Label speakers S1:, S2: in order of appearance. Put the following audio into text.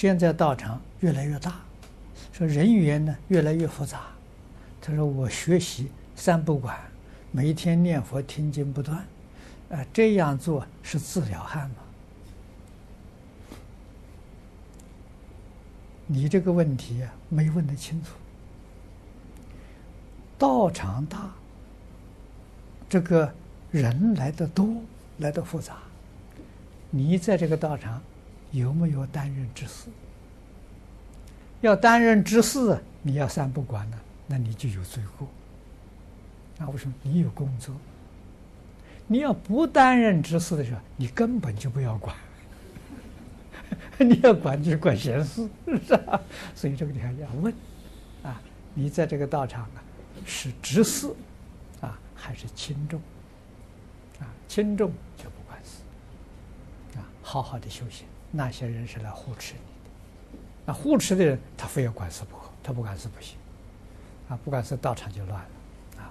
S1: 现在道场越来越大，说人员呢越来越复杂。他说我学习三不管，每天念佛听经不断，啊，这样做是自了汉吗？你这个问题啊，没问得清楚。道场大，这个人来的多，来的复杂。你在这个道场有没有担任执事？要担任执事，你要三不管呢，那你就有罪过。那为什么？你有工作。你要不担任执事的时候，你根本就不要管。你要管就是管闲事，是吧？所以这个你还要问，啊，你在这个道场啊，是执事，啊，还是轻重？啊，轻重就，好好的修行。那些人是来护持你的，那护持的人他非要管事不可，他不管事不行，啊，不管事道场就乱了。啊